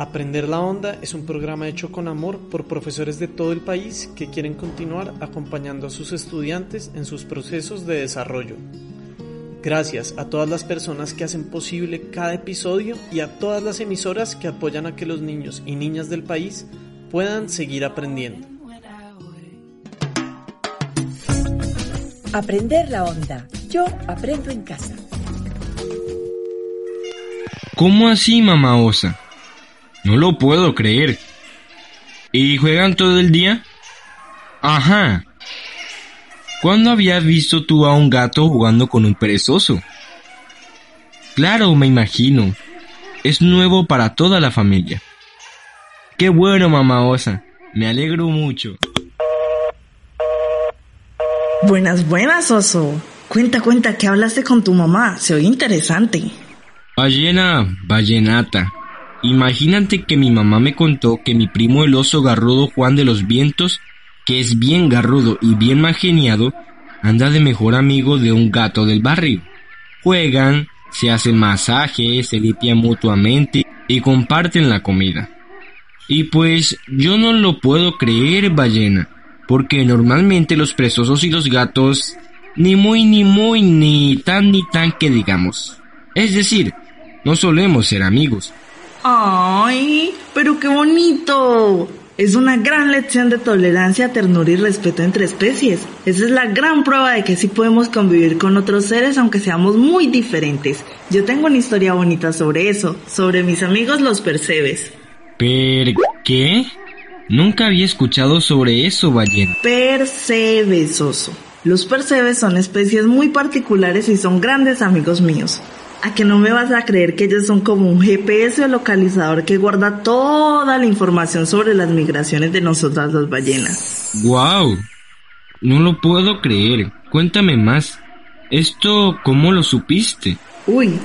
Aprender la Onda es un programa hecho con amor por profesores de todo el país que quieren continuar acompañando a sus estudiantes en sus procesos de desarrollo. Gracias a todas las personas que hacen posible cada episodio y a todas las emisoras que apoyan a que los niños y niñas del país puedan seguir aprendiendo. Aprender la Onda. Yo aprendo en casa. ¿Cómo así, mamá osa? No lo puedo creer. ¿Y juegan todo el día? Ajá. ¿Cuándo habías visto tú a un gato jugando con un perezoso? Claro, me imagino. Es nuevo para toda la familia. Qué bueno, mamá osa. Me alegro mucho. Buenas, buenas, oso. Cuenta, cuenta, ¿qué hablaste con tu mamá? Se oye interesante. Ballena, ballenata. Imagínate que mi mamá me contó que mi primo el oso garrudo Juan de los Vientos, que es bien garrudo y bien mal geniado, anda de mejor amigo de un gato del barrio. Juegan, se hacen masajes, se limpian mutuamente y comparten la comida. Y pues yo no lo puedo creer, ballena, porque normalmente los presosos y los gatos ni muy ni muy ni tan ni tan que digamos. Es decir, no solemos ser amigos. ¡Ay! ¡Pero qué bonito! Es una gran lección de tolerancia, ternura y respeto entre especies. Esa es la gran prueba de que sí podemos convivir con otros seres aunque seamos muy diferentes. Yo tengo una historia bonita sobre eso, sobre mis amigos los percebes. ¿Per qué? Nunca había escuchado sobre eso, ballena. Percebes, oso. Los percebes son especies muy particulares y son grandes amigos míos. ¿A que no me vas a creer que ellos son como un GPS o localizador que guarda toda la información sobre las migraciones de nosotras las ballenas? ¡Guau! No lo puedo creer. Cuéntame más. ¿Esto cómo lo supiste? Uy,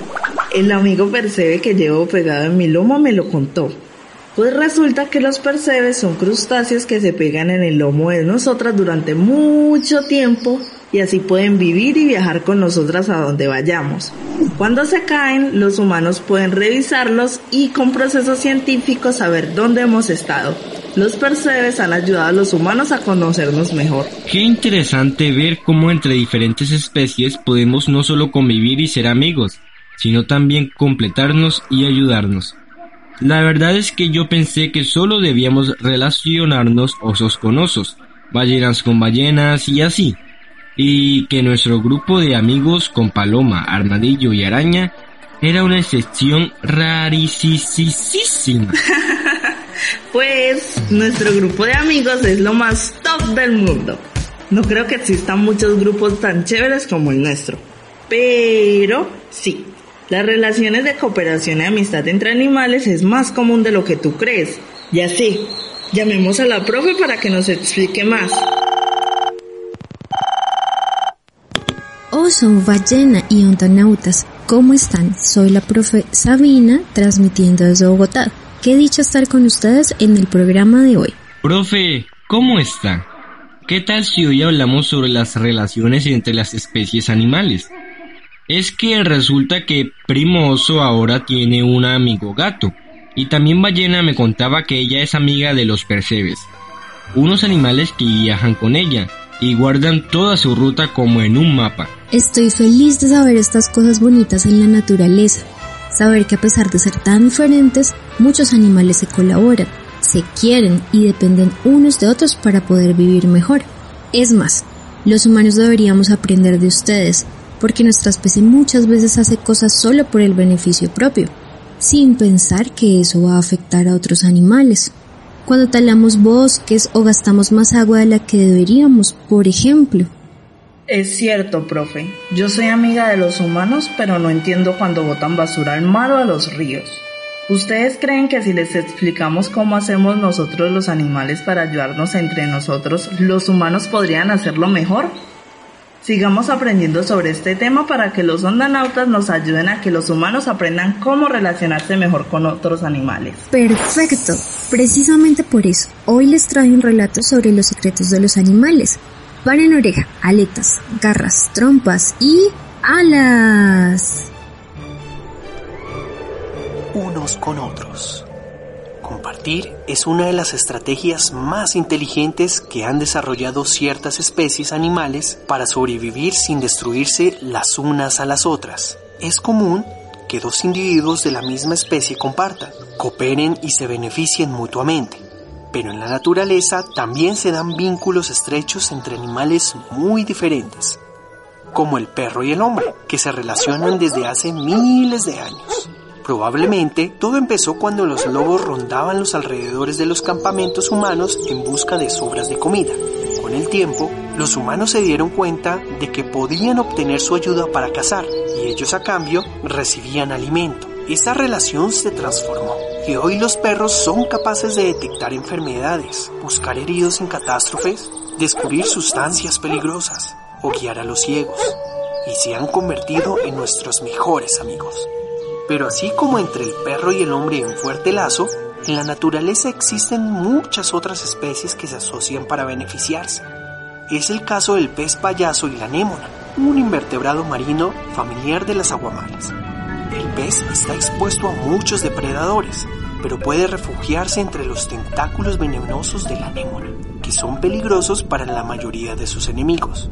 el amigo percebe que llevo pegado en mi lomo me lo contó. Pues resulta que los percebes son crustáceos que se pegan en el lomo de nosotras durante mucho tiempo y así pueden vivir y viajar con nosotras a donde vayamos. Cuando se caen, los humanos pueden revisarlos y con procesos científicos saber dónde hemos estado. Los percebes han ayudado a los humanos a conocernos mejor. Qué interesante ver cómo entre diferentes especies podemos no solo convivir y ser amigos, sino también completarnos y ayudarnos. La verdad es que yo pensé que solo debíamos relacionarnos osos con osos, ballenas con ballenas y así y que nuestro grupo de amigos con Paloma, Armadillo y Araña era una excepción rarísima. pues nuestro grupo de amigos es lo más top del mundo. No creo que existan muchos grupos tan chéveres como el nuestro. Pero sí, las relaciones de cooperación y amistad entre animales es más común de lo que tú crees. Ya sé, llamemos a la profe para que nos explique más. Oso, ballena y ontanautas, ¿cómo están? Soy la profe Sabina, transmitiendo desde Bogotá. Qué dicho estar con ustedes en el programa de hoy. Profe, ¿cómo está? ¿Qué tal si hoy hablamos sobre las relaciones entre las especies animales? Es que resulta que Primo Oso ahora tiene un amigo gato, y también Ballena me contaba que ella es amiga de los percebes, unos animales que viajan con ella, y guardan toda su ruta como en un mapa. Estoy feliz de saber estas cosas bonitas en la naturaleza, saber que a pesar de ser tan diferentes, muchos animales se colaboran, se quieren y dependen unos de otros para poder vivir mejor. Es más, los humanos deberíamos aprender de ustedes, porque nuestra especie muchas veces hace cosas solo por el beneficio propio, sin pensar que eso va a afectar a otros animales cuando talamos bosques o gastamos más agua de la que deberíamos, por ejemplo. Es cierto, profe. Yo soy amiga de los humanos, pero no entiendo cuando botan basura al mar o a los ríos. ¿Ustedes creen que si les explicamos cómo hacemos nosotros los animales para ayudarnos entre nosotros, los humanos podrían hacerlo mejor? Sigamos aprendiendo sobre este tema para que los ondanautas nos ayuden a que los humanos aprendan cómo relacionarse mejor con otros animales. Perfecto. Precisamente por eso, hoy les traigo un relato sobre los secretos de los animales. Paren oreja, aletas, garras, trompas y alas. Unos con otros. Compartir es una de las estrategias más inteligentes que han desarrollado ciertas especies animales para sobrevivir sin destruirse las unas a las otras. Es común que dos individuos de la misma especie compartan, cooperen y se beneficien mutuamente. Pero en la naturaleza también se dan vínculos estrechos entre animales muy diferentes, como el perro y el hombre, que se relacionan desde hace miles de años. Probablemente todo empezó cuando los lobos rondaban los alrededores de los campamentos humanos en busca de sobras de comida. Con el tiempo, los humanos se dieron cuenta de que podían obtener su ayuda para cazar y ellos a cambio recibían alimento. Esta relación se transformó y hoy los perros son capaces de detectar enfermedades, buscar heridos en catástrofes, descubrir sustancias peligrosas o guiar a los ciegos y se han convertido en nuestros mejores amigos. Pero así como entre el perro y el hombre en fuerte lazo, en la naturaleza existen muchas otras especies que se asocian para beneficiarse. Es el caso del pez payaso y la anémona, un invertebrado marino familiar de las aguamales. El pez está expuesto a muchos depredadores, pero puede refugiarse entre los tentáculos venenosos de la anémona, que son peligrosos para la mayoría de sus enemigos.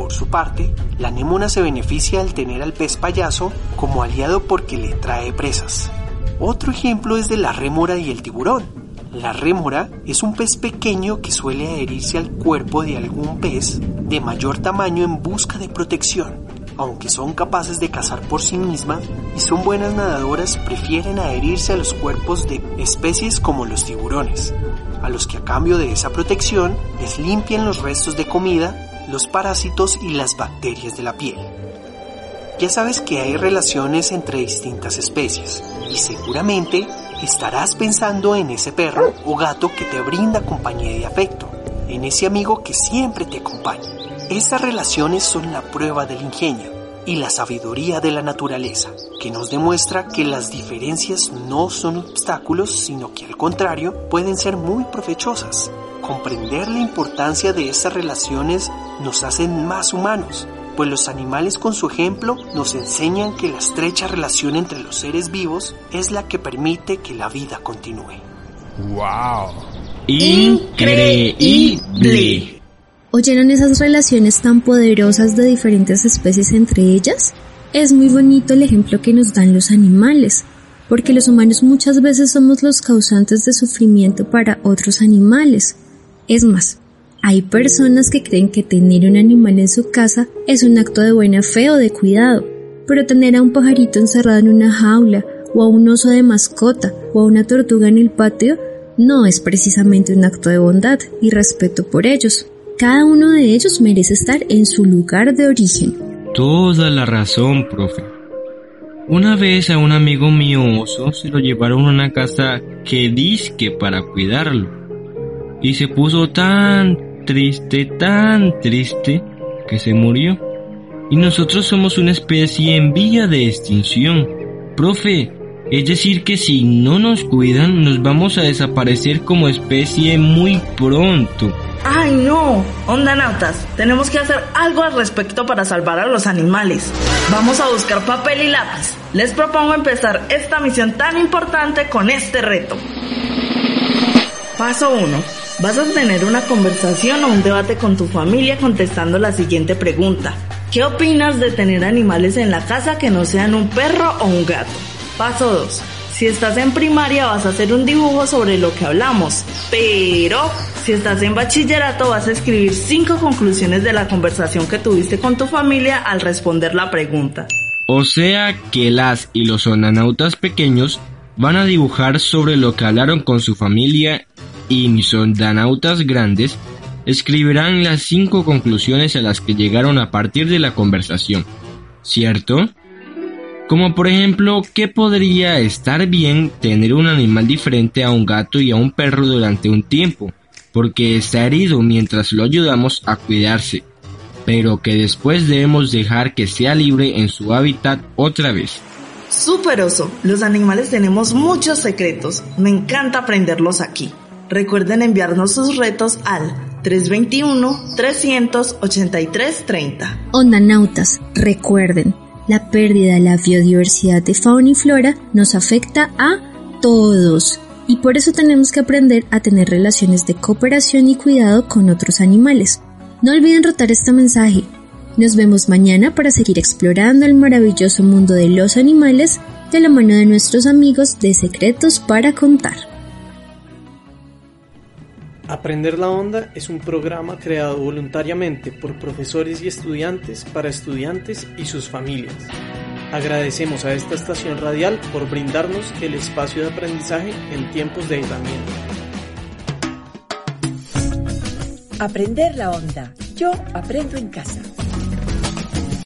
Por su parte, la anémona se beneficia al tener al pez payaso como aliado porque le trae presas. Otro ejemplo es de la rémora y el tiburón. La rémora es un pez pequeño que suele adherirse al cuerpo de algún pez de mayor tamaño en busca de protección. Aunque son capaces de cazar por sí misma y son buenas nadadoras, prefieren adherirse a los cuerpos de especies como los tiburones, a los que a cambio de esa protección les limpian los restos de comida los parásitos y las bacterias de la piel. Ya sabes que hay relaciones entre distintas especies y seguramente estarás pensando en ese perro o gato que te brinda compañía y afecto, en ese amigo que siempre te acompaña. Estas relaciones son la prueba del ingenio y la sabiduría de la naturaleza, que nos demuestra que las diferencias no son obstáculos, sino que al contrario pueden ser muy provechosas. Comprender la importancia de estas relaciones nos hacen más humanos, pues los animales con su ejemplo nos enseñan que la estrecha relación entre los seres vivos es la que permite que la vida continúe. ¡Wow! ¡Increíble! ¿Oyeron esas relaciones tan poderosas de diferentes especies entre ellas? Es muy bonito el ejemplo que nos dan los animales, porque los humanos muchas veces somos los causantes de sufrimiento para otros animales. Es más, hay personas que creen que tener un animal en su casa es un acto de buena fe o de cuidado, pero tener a un pajarito encerrado en una jaula, o a un oso de mascota, o a una tortuga en el patio, no es precisamente un acto de bondad y respeto por ellos. Cada uno de ellos merece estar en su lugar de origen. Toda la razón, profe. Una vez a un amigo mío oso se lo llevaron a una casa que disque para cuidarlo y se puso tan triste, tan triste, que se murió. Y nosotros somos una especie en vía de extinción. Profe, es decir que si no nos cuidan, nos vamos a desaparecer como especie muy pronto. ¡Ay no! Ondanautas, tenemos que hacer algo al respecto para salvar a los animales. Vamos a buscar papel y lápiz. Les propongo empezar esta misión tan importante con este reto. Paso 1 Vas a tener una conversación o un debate con tu familia contestando la siguiente pregunta. ¿Qué opinas de tener animales en la casa que no sean un perro o un gato? Paso 2. Si estás en primaria vas a hacer un dibujo sobre lo que hablamos, pero si estás en bachillerato vas a escribir cinco conclusiones de la conversación que tuviste con tu familia al responder la pregunta. O sea que las y los onanautas pequeños van a dibujar sobre lo que hablaron con su familia y mis ondanautas grandes escribirán las cinco conclusiones a las que llegaron a partir de la conversación, ¿cierto? Como por ejemplo, ¿qué podría estar bien tener un animal diferente a un gato y a un perro durante un tiempo? Porque está herido mientras lo ayudamos a cuidarse, pero que después debemos dejar que sea libre en su hábitat otra vez. Super oso, los animales tenemos muchos secretos, me encanta aprenderlos aquí. Recuerden enviarnos sus retos al 321-383-30. Ondanautas, recuerden, la pérdida de la biodiversidad de fauna y flora nos afecta a todos y por eso tenemos que aprender a tener relaciones de cooperación y cuidado con otros animales. No olviden rotar este mensaje. Nos vemos mañana para seguir explorando el maravilloso mundo de los animales de la mano de nuestros amigos de Secretos para Contar. Aprender la Onda es un programa creado voluntariamente por profesores y estudiantes para estudiantes y sus familias. Agradecemos a esta estación radial por brindarnos el espacio de aprendizaje en tiempos de aislamiento. Aprender la Onda. Yo aprendo en casa.